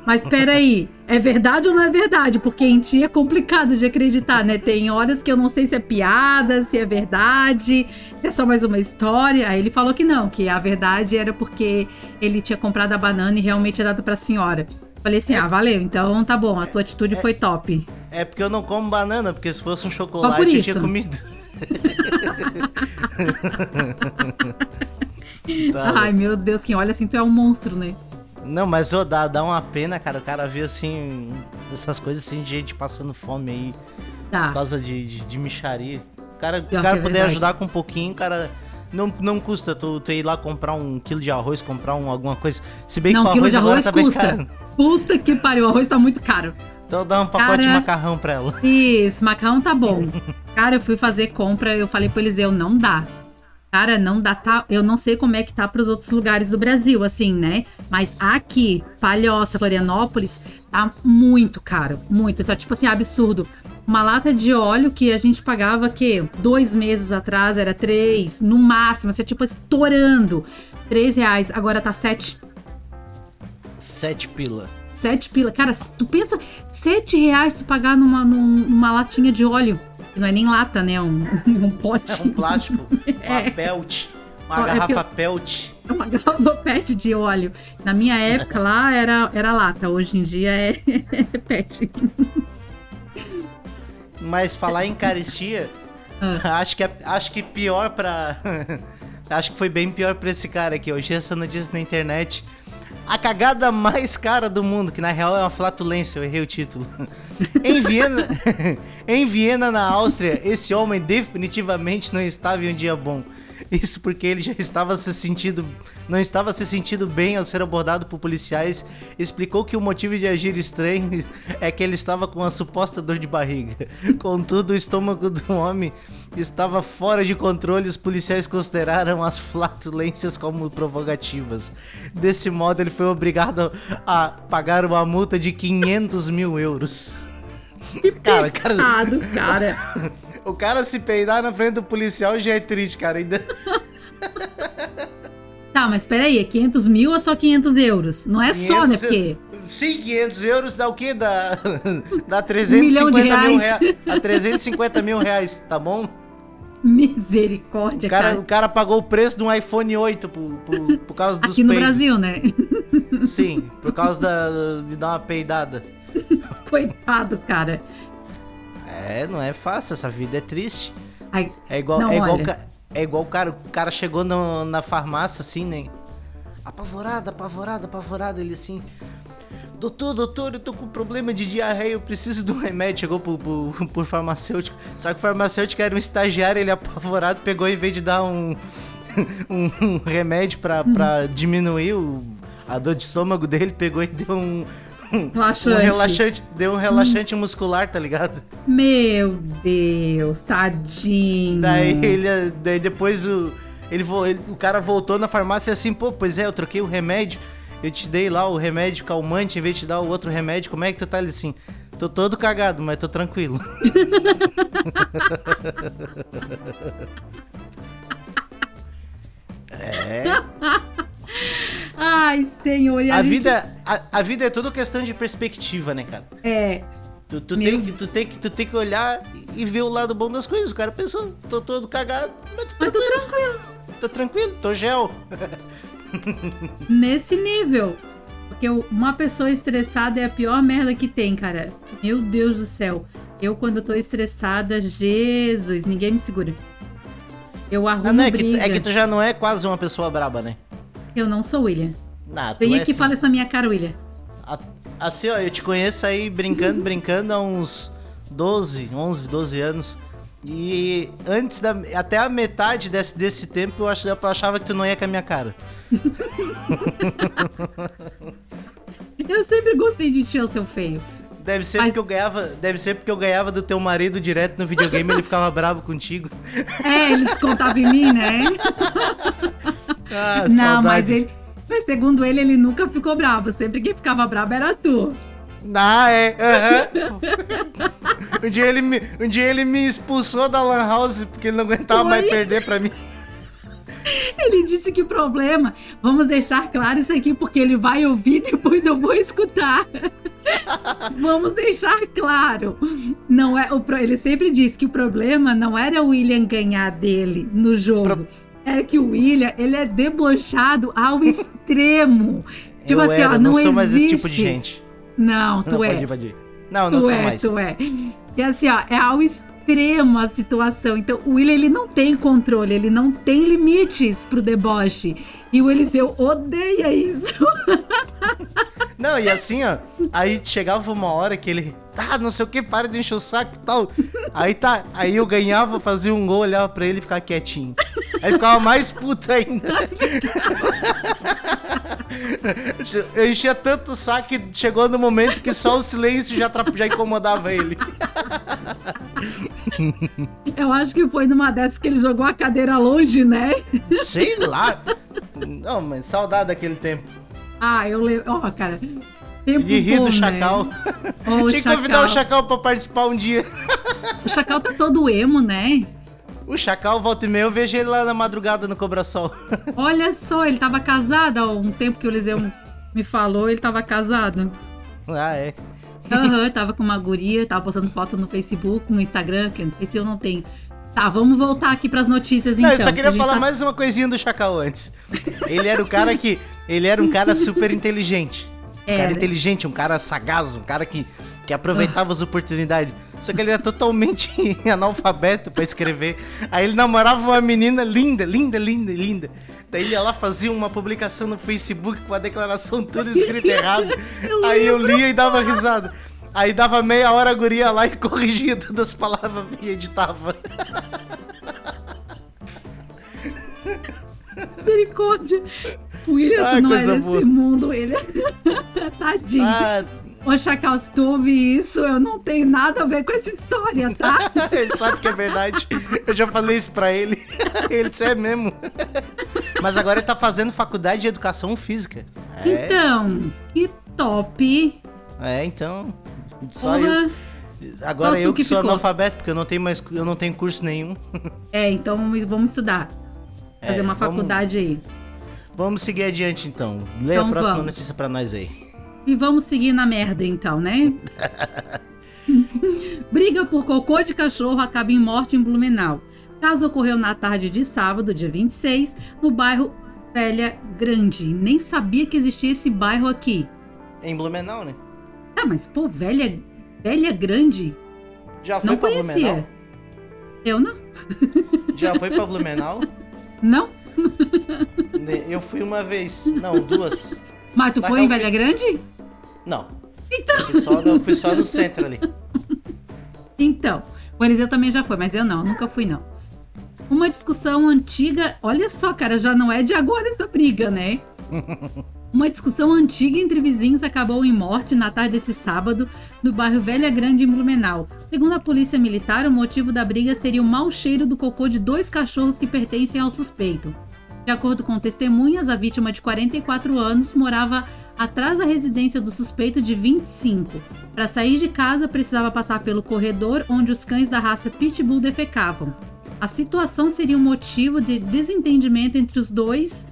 mas peraí, é verdade ou não é verdade? Porque em ti é complicado de acreditar, né? Tem horas que eu não sei se é piada, se é verdade, se é só mais uma história. Aí ele falou que não, que a verdade era porque ele tinha comprado a banana e realmente tinha dado pra senhora. Falei assim, ah, valeu, então tá bom, a tua atitude foi top. É porque eu não como banana, porque se fosse um chocolate eu tinha comido. [laughs] [laughs] Tá Ai, meu Deus, quem olha assim, tu é um monstro, né? Não, mas ô, dá, dá uma pena, cara. O cara vê assim, essas coisas assim, de gente passando fome aí por Tá. causa de, de, de micharia. O cara, se Pior o cara que é puder verdade. ajudar com um pouquinho, cara. Não, não custa tu, tu ir lá comprar um quilo de arroz, comprar um, alguma coisa. Se bem que Não, o quilo arroz de agora arroz tá custa. Puta que pariu, o arroz tá muito caro. Então dá um pacote de Cara. macarrão pra ela. Isso, macarrão tá bom. Cara, eu fui fazer compra, eu falei pro Eliseu, não dá. Cara, não dá, tá? Eu não sei como é que tá pros outros lugares do Brasil, assim, né? Mas aqui, Palhoça, Florianópolis, tá muito caro, muito. Tá tipo assim, absurdo. Uma lata de óleo que a gente pagava, que dois meses atrás era três, no máximo, assim, tipo, estourando. Três reais, agora tá sete. Sete pila. Sete pila. Cara, tu pensa, sete reais tu pagar numa, num- numa latinha de óleo. Não é nem lata, né? Um, [laughs] um pote. É um plástico, [laughs] uma É. pelt, uma é garrafa eu- pelt. É uma [laughs] garrafa pet de óleo. Na minha época lá era, era lata, hoje em dia é, pet. Mas falar em caristia, Ah. acho, que é, acho que pior pra. acho que foi bem pior pra esse cara aqui. Hoje essa notícia na internet. A cagada mais cara do mundo, que na real é uma flatulência, eu errei o título. [laughs] em Viena, [laughs] em Viena, na Áustria, esse homem definitivamente não estava em um dia bom. Isso porque ele já estava se sentindo, não estava se sentindo bem ao ser abordado por policiais. Explicou que o motivo de agir estranho é que ele estava com uma suposta dor de barriga. Contudo, o estômago do homem estava fora de controle. Os policiais consideraram as flatulências como provocativas. Desse modo, ele foi obrigado a pagar uma multa de 500 mil euros. Cara, cara, Coitado, cara. O cara se peidar na frente do policial já é triste, cara. Ainda... Tá, mas peraí, é 500 mil ou só 500 euros? Não é só, né? 500 Porque Sim, 500 euros dá o quê? Dá, [laughs] dá Um milhão 350 de mil reais. reais. Dá 350 mil reais, tá bom? misericórdia, O cara, cara. o cara pagou o preço de um iPhone 8 por, por, por causa dos Aqui no peidos. Brasil, né? Sim, por causa da, de dar uma peidada. [laughs] Coitado, cara. É, não é fácil, essa vida é triste. Ai, É igual, Não, é igual, olha. é igual o cara, o cara chegou no- na farmácia assim, né? Apavorado, apavorado, apavorado. Ele assim, doutor, doutor, eu tô com problema de diarreia, eu preciso de um remédio. Chegou pro, pro, [laughs] pro farmacêutico. Só que o farmacêutico era um estagiário, ele apavorado, pegou em vez de dar um, [laughs] um, um remédio pra, pra diminuir o, a dor de estômago dele, pegou e deu um. [laughs] Um, Laxante. um relaxante, deu um relaxante muscular, tá ligado? Meu Deus, tadinho. Daí ele, daí depois o, ele, ele- o cara voltou na farmácia assim, pô, pois é, eu troquei o remédio, eu te dei lá o remédio calmante em vez de te dar o outro remédio, como é que tu tá? Ele assim, tô todo cagado, mas tô tranquilo. [laughs] é, [laughs] Ai, senhor, e a, a gente- vida, a, a vida é tudo questão de perspectiva, né, cara? É, Tu, tu, Meu- tem, que- tu, tem que, tu tem que olhar e ver o lado bom das coisas. O cara pensou, tô todo cagado, mas tô mas tô tranquilo, tranquilo. tô tranquilo, tô gel. Nesse nível. Porque uma pessoa estressada é a pior merda que tem, cara. Meu Deus do céu. Eu, quando eu tô estressada, Jesus, ninguém me segura. Eu arrumo Ah, não, é, que, é que tu já não é quase uma pessoa braba, né? Eu não sou William. Nah, tu Vem é aqui e assim. fala isso na minha cara, William. A- Assim, ó, eu te conheço aí brincando, brincando há uns 12, 11, 12 anos. E antes da. Até a metade desse, desse tempo eu, ach, eu achava que tu não ia com a minha cara. [laughs] Eu sempre gostei de o seu feio. Deve ser Mas- porque eu ganhava. Deve ser porque eu ganhava do teu marido direto no videogame ele ficava bravo contigo. É, ele descontava em mim, né? [laughs] Ah, não, saudade. mas ele. Mas segundo ele, ele nunca ficou bravo. Sempre quem ficava bravo era tu. Ah, é. aham. um, dia ele me, um dia ele me expulsou da Lan House porque ele não aguentava mais Oi? perder pra mim. Ele disse que o problema, vamos deixar claro isso aqui, porque ele vai ouvir, depois eu vou escutar. vamos deixar claro. Não é o pro- ele sempre disse que o problema não era o William ganhar dele no jogo. Pro- É que o William, ele é debochado ao [laughs] extremo. Tipo eu assim, era, ó, não não sou mais esse tipo existe. de gente. Não, tu não, é. pode invadir. Não, não tu sou é, mais. tu é. E assim, ó, é ao extremo a situação. Então, o William, ele não tem controle, ele não tem limites pro deboche. E o Eliseu odeia isso. Não, e assim, ó, aí chegava uma hora que ele, ah, não sei o que, para de encher o saco e tal. Aí tá, aí eu ganhava, fazia um gol, olhava pra ele e ficava quietinho. Aí ficava mais puto ainda. [laughs] Eu enchia tanto o saco que chegou no momento que só o silêncio já, já incomodava ele. Eu acho que foi numa dessas que ele jogou a cadeira longe, né? Sei lá. Não, mas saudade daquele tempo. Ah, eu lembro. Ó, cara. Tempo De rir bom, do né? chacal. Ó, o [laughs] Tinha que convidar o Chacal pra participar um dia. O chacal tá todo emo, né? O Chacal, volta e meia, eu vejo ele lá na madrugada no Cobra Sol. [laughs] Olha só, ele tava casado há um tempo que o Eliseu me falou, ele tava casado. Ah, é. Aham, tava com uma guria, tava postando foto no Facebook, no Instagram, que no Face eu não tenho. Tá, vamos voltar aqui pras notícias Não, então. eu só queria falar tá- mais uma coisinha do Chacal antes. Ele era o cara que. Ele era um cara super inteligente. Um cara Era. inteligente, um cara sagaz, um cara que, que aproveitava as oportunidades. Só que ele era totalmente [laughs] analfabeto pra escrever. Aí ele namorava uma menina linda, linda, linda, linda. Daí ele ia lá, fazia uma publicação no Facebook com a declaração tudo escrita errado. [laughs] Aí eu lia e dava risada. Aí dava meia hora a guria lá e corrigia todas as palavras e editava. Misericórdia. William, Ai, tu não é desse boa. mundo, William. [laughs] Tadinho. Ah, Ô, Chacal, se tu ouvir isso, eu não tenho nada a ver com essa história, tá? [laughs] ele sabe que é verdade. Eu já falei isso pra ele. [laughs] Ele disse, é mesmo. Mas agora ele tá fazendo faculdade de educação física. É, Então, que top. é então. Só eu. Porra. Agora Só tu eu que, que sou ficou. analfabeto, porque eu não tenho mais eu não tenho curso nenhum. É, então vamos, vamos estudar. Fazer É, uma vamos- faculdade aí. Vamos seguir adiante então. Lê Então a próxima vamos. notícia pra nós aí. E vamos seguir na merda, então, né? [laughs] Briga por cocô de cachorro acaba em morte em Blumenau. Caso ocorreu na tarde de sábado, dia 26, no bairro Velha Grande. Nem sabia que existia esse bairro aqui. Em Blumenau, né? Ah, mas pô, Velha, Velha Grande? Já foi Não pra conhecia. Blumenau? Eu não? Já foi pra Blumenau? [laughs] Não? [laughs] Ne- Eu fui uma vez. Não, duas. Mas tu Mas foi em fui- Velha Grande? Não. Então. Eu fui só no, fui só no centro ali. [laughs] Então, o Eliseu também já foi, mas eu não, nunca fui não. Uma discussão antiga, olha só, cara, já não é de agora essa briga, né? [laughs] Uma discussão antiga entre vizinhos acabou em morte na tarde desse sábado no bairro Velha Grande, em Blumenau. Segundo a polícia militar, o motivo da briga seria o mau cheiro do cocô de dois cachorros que pertencem ao suspeito. De acordo com testemunhas, a vítima de 44 anos morava atrás da residência do suspeito de 25. Para sair de casa, precisava passar pelo corredor onde os cães da raça Pitbull defecavam. A situação seria um motivo de desentendimento entre os dois,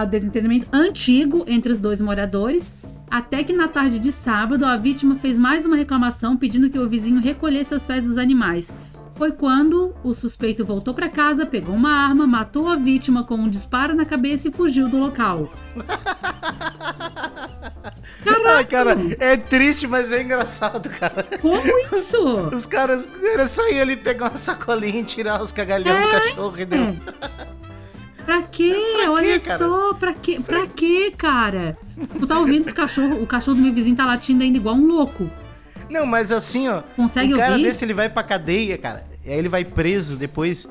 a desentendimento antigo entre os dois moradores, até que na tarde de sábado a vítima fez mais uma reclamação pedindo que o vizinho recolhesse as fezes dos animais. Foi quando o suspeito voltou para casa, pegou uma arma, matou a vítima com um disparo na cabeça e fugiu do local. [laughs] Ai, cara, é triste, mas é engraçado, cara. Como isso? Os caras era só ir ali pegar uma sacolinha e tirar os cagalhão do cachorro e deu. É. [laughs] Pra quê? Pra Olha cara? só, pra quê? Pra quê, cara? Tu tá ouvindo os cachorros, o cachorro do meu vizinho tá latindo ainda igual um louco. Não, mas assim, ó. Consegue um cara ouvir? desse ele vai pra cadeia, cara. E aí ele vai preso depois.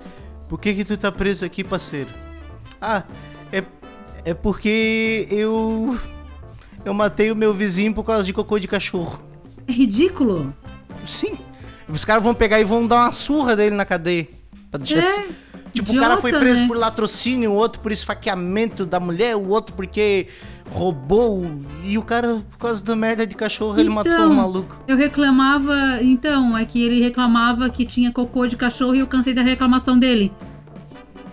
Por que que tu tá preso aqui, parceiro? Ah, é, é porque eu. Eu matei o meu vizinho por causa de cocô de cachorro. É ridículo. Sim. Os caras vão pegar e vão dar uma surra dele na cadeia. Pra deixar de É, ser- Tipo, o cara foi idiota, preso né? por latrocínio, o outro por esfaqueamento da mulher, o outro porque roubou. E o cara, por causa da merda de cachorro, ele matou Então, o maluco. Eu reclamava, então, é que ele reclamava que tinha cocô de cachorro e eu cansei da reclamação dele.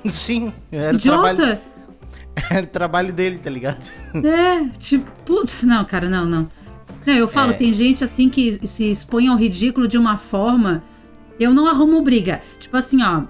Sim, era o, trabalho, Idiota! [laughs] era o trabalho dele, tá ligado? É, tipo, não, cara, não, não. Não, eu falo, É. tem gente assim que se expõe ao ridículo de uma forma. Eu não arrumo briga. Tipo assim, ó.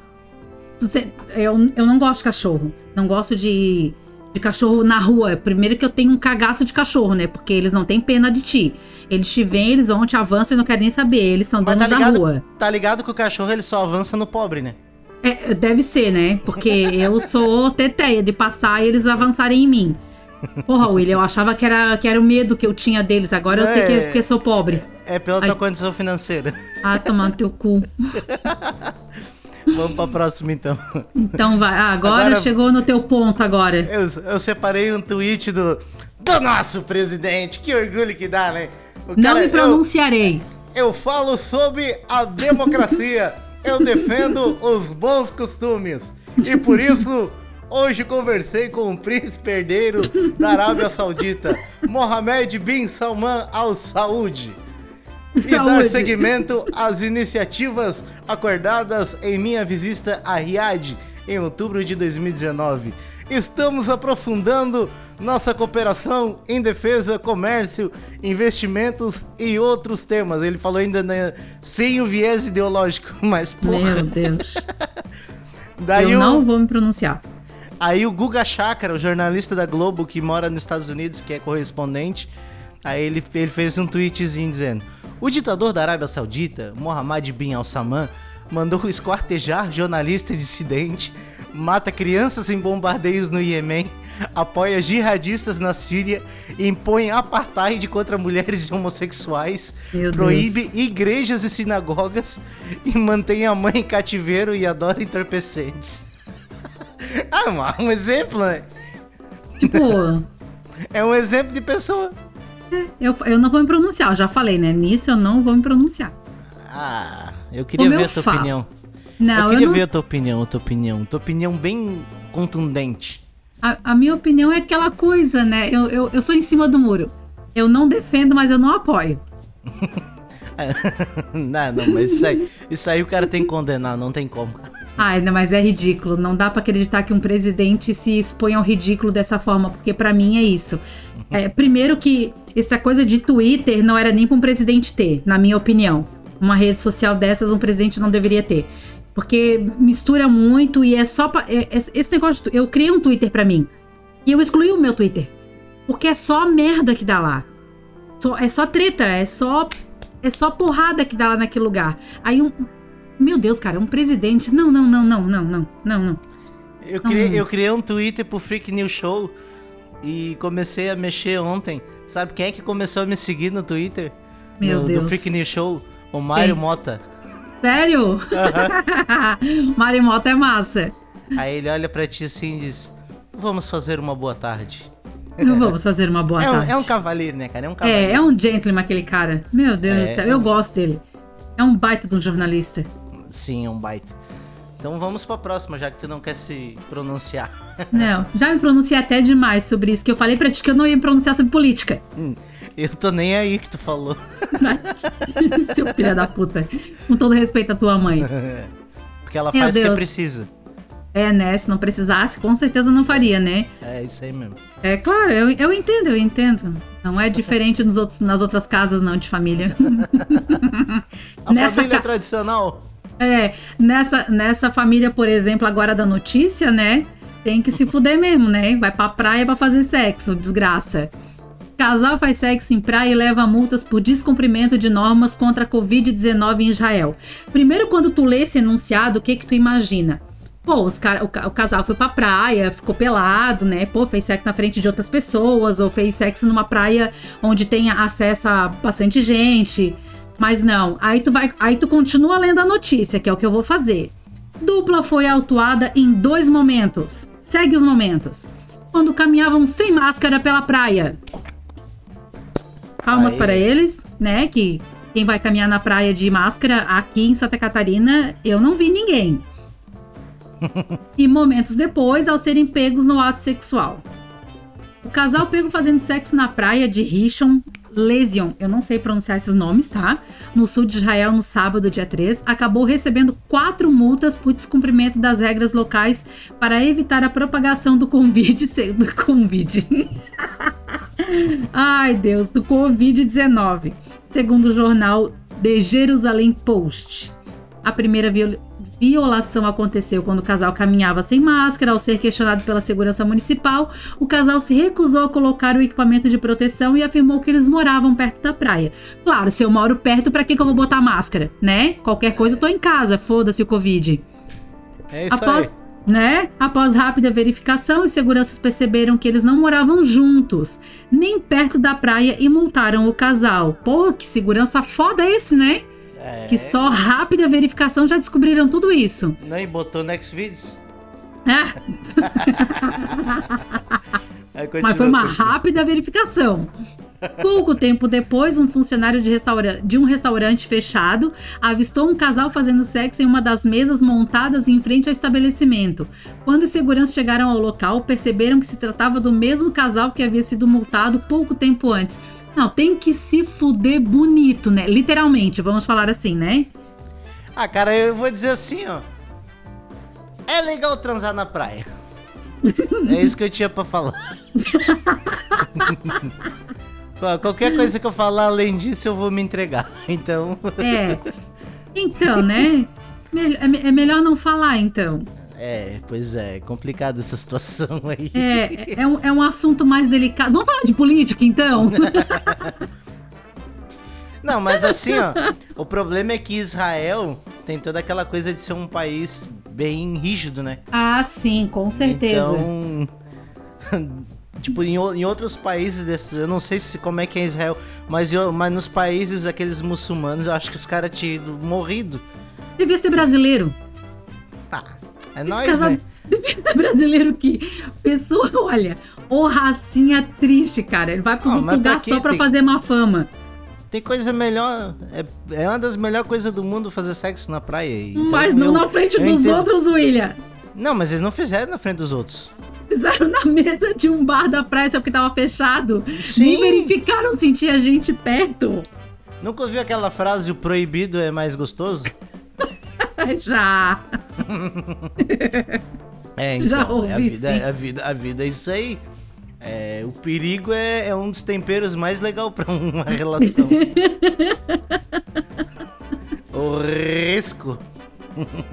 Eu, eu não gosto de cachorro. Não gosto de, de cachorro na rua. Primeiro que eu tenho um cagaço de cachorro, né? Porque eles não têm pena de ti. Eles te veem, eles vão, te avançam e não querem nem saber. Eles são donos tá da ligado, rua. tá ligado que o cachorro ele só avança no pobre, né? É, deve ser, né? Porque eu sou teteia de passar e eles avançarem em mim. Porra, William, eu achava que era, que era o medo que eu tinha deles. Agora eu sei que, É. porque sou pobre. É pela Ai. tua condição financeira. Ah, tomar no teu cu. [laughs] Vamos pra próxima então. Então vai. Ah, agora, Agora- chegou no teu ponto agora. Eu, eu separei um tweet do, do nosso presidente. Que orgulho que dá, né? O Não cara- me eu- pronunciarei. Eu falo sobre a democracia. Eu defendo os bons costumes. E por isso, hoje conversei com o príncipe herdeiro da Arábia Saudita, Mohamed Bin Salman Al Saud. [laughs] E dar seguimento às iniciativas acordadas em minha visita a Riad em outubro de 2019. Estamos aprofundando nossa cooperação em defesa, comércio, investimentos e outros temas. Ele falou ainda né, sem o viés ideológico, [laughs] mas porra. Meu Deus. [laughs] Daí eu o, não vou me pronunciar. Aí o Guga Chakra, o jornalista da Globo que mora nos Estados Unidos, que é correspondente, aí ele, ele fez um tweetzinho dizendo: O ditador da Arábia Saudita, Mohammed bin Al-Saman, mandou esquartejar jornalista dissidente, mata crianças em bombardeios no Iêmen, apoia jihadistas na Síria, impõe apartheid contra mulheres e homossexuais, Meu proíbe igrejas e sinagogas e mantém a mãe em cativeiro e adora entorpecentes. [laughs] Ah, mas um exemplo, né? Tipo, É um exemplo de pessoa. Eu, eu não vou me pronunciar, eu já falei, né? Nisso eu não vou me pronunciar. Ah, eu queria Como ver eu a tua falo. opinião. Não, eu eu, queria não. ver a tua opinião, a tua opinião. Tua opinião bem contundente. A, a minha opinião é aquela coisa, né? Eu, eu, eu sou em cima do muro. Eu não defendo, mas eu não apoio. [laughs] não, não, mas isso aí, isso aí o cara tem que condenar, não tem como. Ai, não, mas é ridículo. Não dá pra acreditar que um presidente se expõe ao ridículo dessa forma, porque pra mim é isso. É, primeiro que essa coisa de Twitter não era nem pra um presidente ter, na minha opinião. Uma rede social dessas um presidente não deveria ter. Porque mistura muito e é só pra, é- é- esse negócio de, eu criei um Twitter pra mim e eu excluí o meu Twitter. Porque é só merda que dá lá. Só- é só treta, é só é só porrada que dá lá naquele lugar. Aí um meu Deus, cara, um presidente. Não, não, não, não, não, não, não, não. Eu criei, eu criei um Twitter pro Freak News Show e comecei a mexer ontem. Sabe quem é que começou a me seguir no Twitter? Meu No- Deus. Do Freak News Show? O Mário? Mota. Sério? Marimota [laughs] é massa. Aí ele olha pra ti assim e diz: Vamos fazer uma boa tarde. [laughs] Vamos fazer uma boa é, um, tarde. é um cavaleiro, né, cara? É um cavaleiro. É, é um gentleman aquele cara. Meu Deus É, do céu, é eu um- gosto dele. É um baita de um jornalista. Sim, é um baita. Então vamos pra próxima, já que tu não quer se pronunciar. [laughs] Não, já me pronunciei até demais sobre isso, que eu falei pra ti que eu não ia me pronunciar sobre política. Hum, Eu tô nem aí que tu falou. [laughs] Seu filho da puta. Com todo respeito à tua mãe. [laughs] Porque ela Meu faz o que Deus. precisa. É, né? Se não precisasse, com certeza não faria, né? É isso aí mesmo. É claro, eu, eu entendo, eu entendo. Não é diferente nos outros, nas outras casas, não, de família. A Nessa família ca- tradicional. É, nessa, nessa família, por exemplo, agora da notícia, né? Tem que se fuder mesmo, né? Vai pra praia pra fazer sexo, desgraça. Casal faz sexo em praia e leva multas por descumprimento de normas contra a Covid-19 em Israel. Primeiro, quando tu lê esse enunciado, o que que tu imagina? Pô, os cara, o, o casal foi pra praia, ficou pelado, né? Pô, fez sexo na frente de outras pessoas, ou fez sexo numa praia onde tenha acesso a bastante gente. Mas não, aí tu vai, aí tu continua lendo a notícia, que é o que eu vou fazer. Dupla foi autuada em dois momentos. Segue os momentos. Quando caminhavam sem máscara pela praia. Palmas Aê. para eles, né? Que quem vai caminhar na praia de máscara aqui em Santa Catarina, eu não vi ninguém. [laughs] e momentos depois, ao serem pegos no ato sexual. O casal pego fazendo sexo na praia de Rishon Lezion, eu não sei pronunciar esses nomes, tá? No sul de Israel, no sábado, dia 3, acabou recebendo quatro multas por descumprimento das regras locais para evitar a propagação do Covid. Do Covid. [laughs] Ai, Deus, do Covid-19, segundo o jornal The Jerusalem Post. A primeira viol- violação aconteceu quando o casal caminhava sem máscara. Ao ser questionado pela segurança municipal, o casal se recusou a colocar o equipamento de proteção e afirmou que eles moravam perto da praia. Claro, se eu moro perto, pra que, que eu vou botar máscara, né? Qualquer coisa, eu tô em casa, foda-se o Covid. É isso Após, aí. né? Após rápida verificação, os seguranças perceberam que eles não moravam juntos, nem perto da praia e multaram o casal. Pô, que segurança foda esse, né? É. Que só rápida verificação já descobriram tudo isso. Não, e botou no Xvideos. Ah, [laughs] Aí mas continua, foi uma continua. rápida verificação. Pouco tempo depois, um funcionário de, restaura- de um restaurante fechado avistou um casal fazendo sexo em uma das mesas montadas em frente ao estabelecimento. Quando os seguranças chegaram ao local, perceberam que se tratava do mesmo casal que havia sido multado pouco tempo antes. Não, tem que se fuder bonito, né? Literalmente, vamos falar assim, né? Ah, cara, eu vou dizer assim, ó. É legal transar na praia. é isso que eu tinha pra falar. [laughs] Qual- Qualquer coisa que eu falar além disso, eu vou me entregar. Então, É. Então, né? É é melhor não falar, então. É, pois é, complicada essa [laughs] situação aí. É, é, um, é um assunto mais delicado. Vamos falar de política, então? [laughs] Não, mas assim, ó, o problema é que Israel tem toda aquela coisa de ser um país bem rígido, né? ah, sim, com certeza. Então, [laughs] tipo, em, em outros países desses, eu não sei se como é que é Israel, mas, eu, mas nos países aqueles muçulmanos, eu acho que os caras tinham morrido. Devia ser brasileiro. É nóis, casal, né? Defesa [laughs] brasileiro que pessoa, [laughs] olha, ô racinha triste, cara. Ele vai pros outros mas pra lugares quê? só pra Tem- fazer má fama. Tem coisa melhor. É, é uma das melhores coisas do mundo fazer sexo na praia. Então Mas não eu- na frente dos entendo. outros, William. Não, mas eles não fizeram na frente dos outros. Fizeram na mesa de um bar da praia, só porque tava fechado. Sim. Nem verificaram se tinha gente perto. Nunca ouviu aquela frase: o proibido é mais gostoso? [laughs] Já. [laughs] É, Já então. ouvi, é a, vida, sim. a, vida, a vida é isso aí. É, o perigo é, é um dos temperos mais legal pra uma relação. [laughs] o risco. [laughs]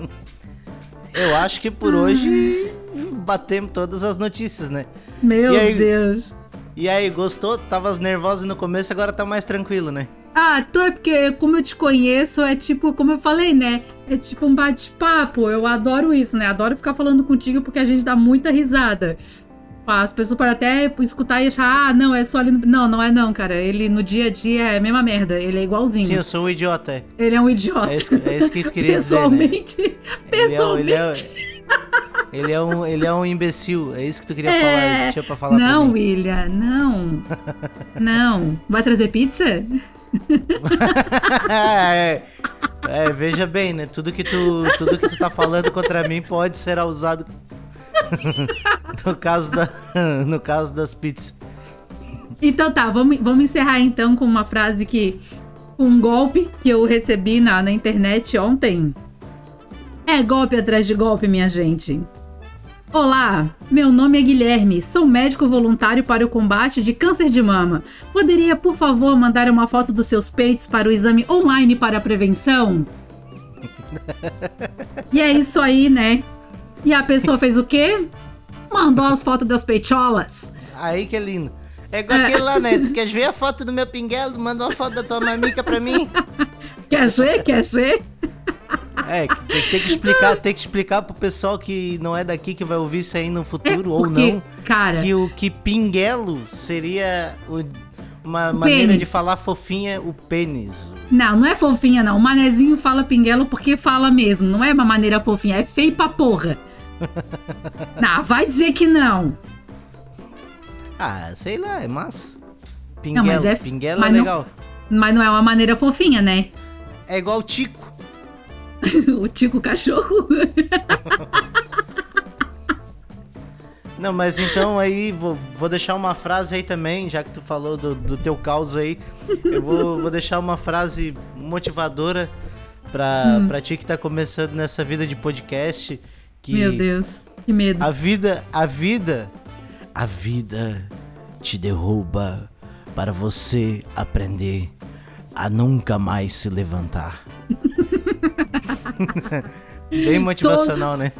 Eu acho que por hoje batemos todas as notícias, né? Meu E aí? Deus. E aí, gostou? Tava nervosa no começo, agora tá mais tranquilo, né? Ah, tu é porque, como eu te conheço, é tipo, como eu falei, né? É tipo um bate-papo. Eu adoro isso, né? Adoro ficar falando contigo porque a gente dá muita risada. As pessoas podem até escutar e achar, ah, não, é só ali no... Não, não é não, cara. Ele no dia a dia é a mesma merda. Ele é igualzinho. Sim, eu sou um idiota. Ele é um idiota. É isso, que- é isso que tu queria dizer, né? Pessoalmente. Ele é, Pessoalmente. ele, é, ele, é um, ele é um imbecil. É isso que tu queria É. falar. Tinha pra falar não, pra. William, não. não. Vai trazer pizza? É, [laughs] é, veja bem, né? Tudo que, tu, tudo que tu tá falando contra mim pode ser usado [laughs] no, caso da, no caso das pizzas. Então tá, vamos, vamos encerrar então com uma frase que. Um golpe que eu recebi na, na internet ontem. É golpe atrás de golpe, minha gente. Olá, meu nome é Guilherme, sou médico voluntário para o combate de câncer de mama. Poderia, por favor, mandar uma foto dos seus peitos para o exame online para a prevenção? [laughs] E é isso aí, né? E a pessoa fez o quê? Mandou as fotos das peitolas. Aí que é lindo. É igual aquele lá, né? Tu queres ver a foto do meu pinguelo? Manda uma foto da tua mamica pra mim. [laughs] Quer ver? Quer ver? É, tem, tem que explicar, tem que explicar pro pessoal que não é daqui que vai ouvir isso aí no futuro ou É, porque, não. Cara, Que o que pinguelo seria o- uma maneira pênis. de falar fofinha, o pênis. não, não é fofinha, não. O manezinho fala pinguelo porque fala mesmo. Não é uma maneira fofinha, é feio pra porra. [laughs] não, vai dizer que não. Ah, sei lá, é massa. Pinguelo, mas é- pinguelo mas é não- legal. Mas não é uma maneira fofinha, né? É igual o Tico. [laughs] o Tico Cachorro. [laughs] Não, mas então aí vou, vou deixar uma frase aí também, já que tu falou do, do teu caos aí. Eu vou, [laughs] vou deixar uma frase motivadora pra, pra ti que tá começando nessa vida de podcast. Que Meu Deus, que medo. A vida, a vida, a vida te derruba para você aprender a nunca mais se levantar. Bem motivacional, né?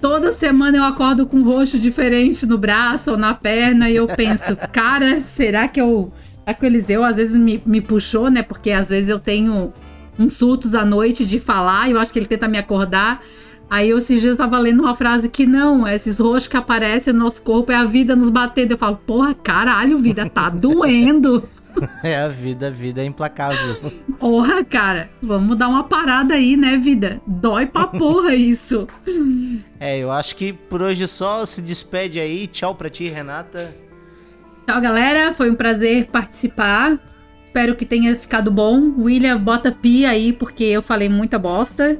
Toda semana eu acordo com um roxo diferente no braço ou na perna e eu penso, cara, será que eu. É que o Eliseu às vezes me, me puxou, né? Porque às vezes eu tenho uns surtos à noite de falar e eu acho que ele tenta me acordar. Aí eu esses dias tava lendo uma frase que não, esses roxos que aparecem no nosso corpo é a vida nos batendo. Eu falo, porra, caralho, vida, tá doendo. [laughs] É a vida, a vida é implacável. Porra, cara, vamos dar uma parada aí, né, vida? Dói pra porra [laughs] isso. É, eu acho que por hoje só se despede aí. Tchau pra ti, Renata. Tchau, galera. Foi um prazer participar. Espero que tenha ficado bom. William, bota pi aí, porque eu falei muita bosta.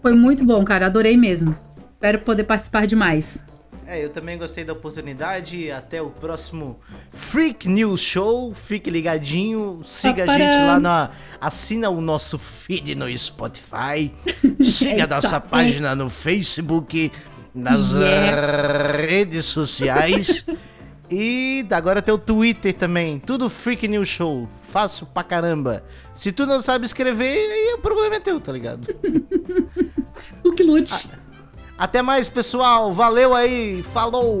Foi muito bom, cara. Adorei mesmo. Espero poder participar demais. É, eu também gostei da oportunidade. Até o próximo Freak News Show. Fique ligadinho. Siga a gente lá na. Assina o nosso feed no Spotify. [laughs] Siga a nossa página no Facebook. Nas Yeah. redes sociais. [laughs] E agora tem o Twitter também. Tudo Freak News Show. Fácil pra caramba. Se tu não sabe escrever, aí o problema é teu, tá ligado? [laughs] O que lute. Até mais, pessoal. Valeu aí. Falou!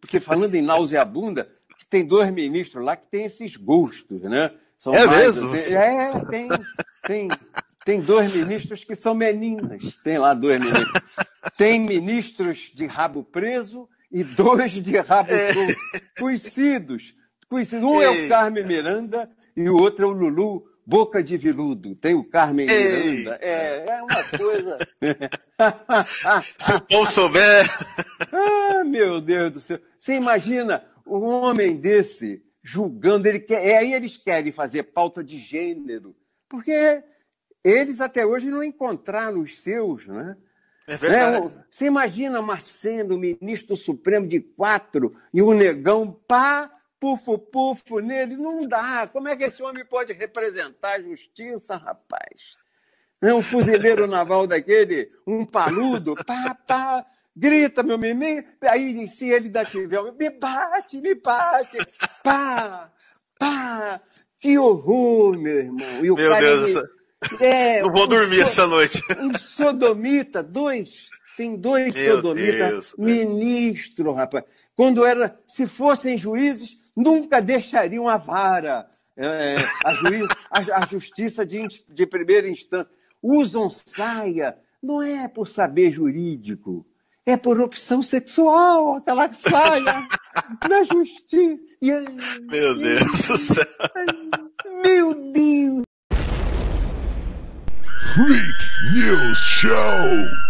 Porque falando em nauseabunda, tem dois ministros lá que têm esses gostos, né? São É mais- mesmo? É, tem, tem, tem dois ministros que são meninas. Tem lá dois ministros. Tem ministros de rabo preso e dois de rabo solto. Conhecidos. Conhecidos. Um é o. Carmen Miranda e o outro é o Lulu, Boca de Viludo, tem o Carmen Ei. Miranda. É, é uma coisa. [laughs] Se o povo souber. ah, meu Deus do céu. Você imagina um homem desse julgando, ele quer, é, aí eles querem fazer pauta de gênero, porque eles até hoje não encontraram os seus, né? É verdade. Né? Você imagina Marcelo, ministro Supremo de quatro, e o negão, pá, pufo, pufo nele. Não dá. Como é que esse homem pode representar a justiça, rapaz? Né? Um fuzileiro [laughs] naval daquele, um paludo, pá, pá, grita, meu menino. Aí, se ele dá tiver, me bate, me bate, pá, pá. Que horror, meu irmão. E o Meu cara, Deus do ele- céu. é, [laughs] Não vou um dormir so- essa noite. um sodomita, dois. Tem dois sodomitas, ministro, rapaz. Quando era, se fossem juízes, nunca deixariam a vara, é, a, juiz, a, a justiça de, de primeira instância. Usam saia, não é por saber jurídico, é por opção sexual, aquela saia [laughs] na justiça. E- Meu Deus do céu. Meu Deus! Freak News Show.